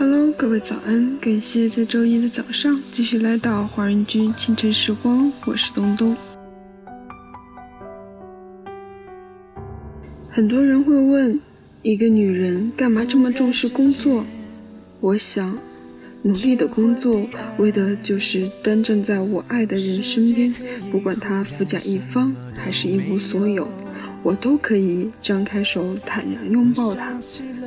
Hello，各位早安！感谢在周一的早上继续来到华人居清晨时光，我是东东。很多人会问，一个女人干嘛这么重视工作？我想，努力的工作，为的就是端正在我爱的人身边，不管他富甲一方还是一无所有。我都可以张开手，坦然拥抱他。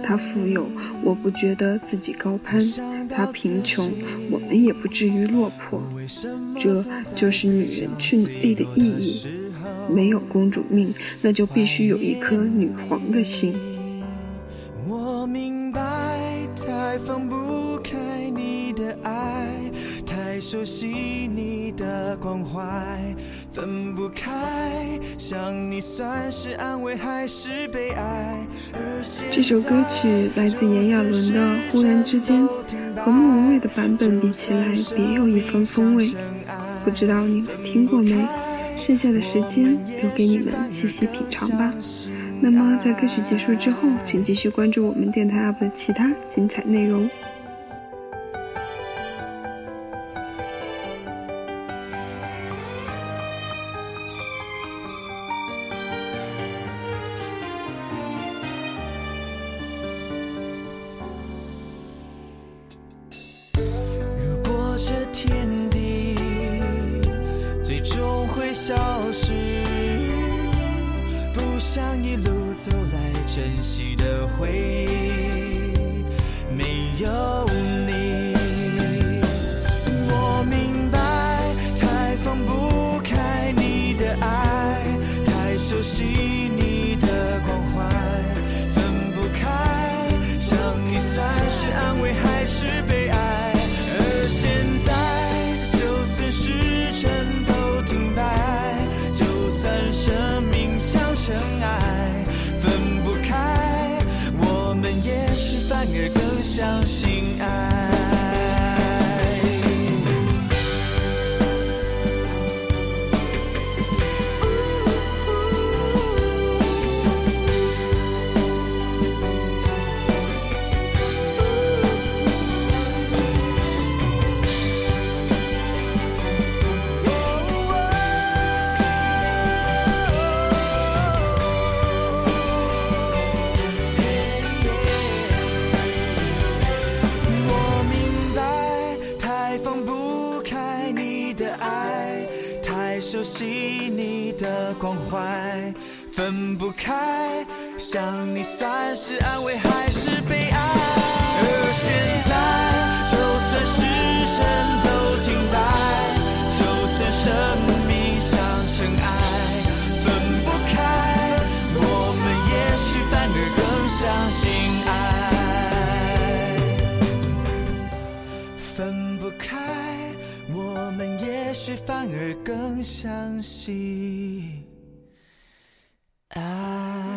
他富有，我不觉得自己高攀；他贫穷，我们也不至于落魄。这就是女人去努力的意义。没有公主命，那就必须有一颗女皇的心。我明白，太放不开你的爱，熟悉你的关怀。分不开，想你算是安慰还是悲哀？这首歌曲来自炎亚纶的《忽然之间》，和莫文蔚的版本比起来，别有一番风味。不知道你们听过没？剩下的时间留给你们细细品尝吧。那么在歌曲结束之后，请继续关注我们电台 UP 的其他精彩内容。消失，不想一路走来珍惜的回忆没有你。我明白，太放不开你的爱，太熟悉相信爱。的关怀，分不开，想你算是安慰还是悲哀？而更相信爱。